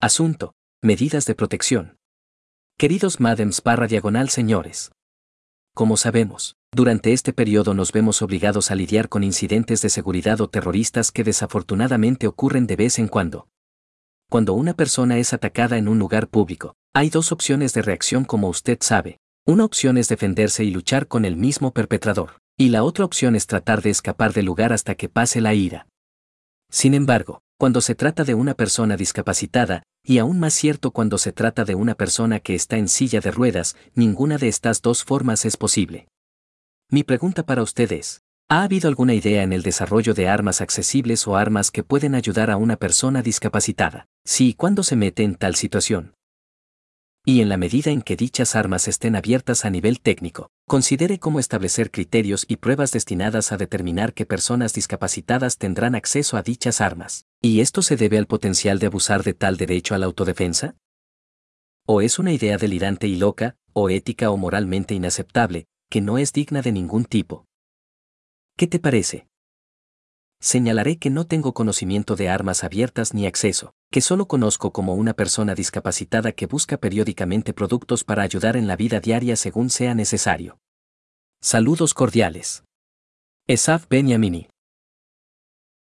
Asunto. Medidas de protección. Queridos Madems barra diagonal señores. Como sabemos, durante este periodo nos vemos obligados a lidiar con incidentes de seguridad o terroristas que desafortunadamente ocurren de vez en cuando. Cuando una persona es atacada en un lugar público, hay dos opciones de reacción como usted sabe. Una opción es defenderse y luchar con el mismo perpetrador, y la otra opción es tratar de escapar del lugar hasta que pase la ira. Sin embargo, cuando se trata de una persona discapacitada, y aún más cierto cuando se trata de una persona que está en silla de ruedas, ninguna de estas dos formas es posible. Mi pregunta para usted es, ¿ha habido alguna idea en el desarrollo de armas accesibles o armas que pueden ayudar a una persona discapacitada? Sí, cuando se mete en tal situación? Y en la medida en que dichas armas estén abiertas a nivel técnico, considere cómo establecer criterios y pruebas destinadas a determinar qué personas discapacitadas tendrán acceso a dichas armas. ¿Y esto se debe al potencial de abusar de tal derecho a la autodefensa? ¿O es una idea delirante y loca, o ética o moralmente inaceptable, que no es digna de ningún tipo? ¿Qué te parece? Señalaré que no tengo conocimiento de armas abiertas ni acceso, que solo conozco como una persona discapacitada que busca periódicamente productos para ayudar en la vida diaria según sea necesario. Saludos cordiales. Esaf Beniamini.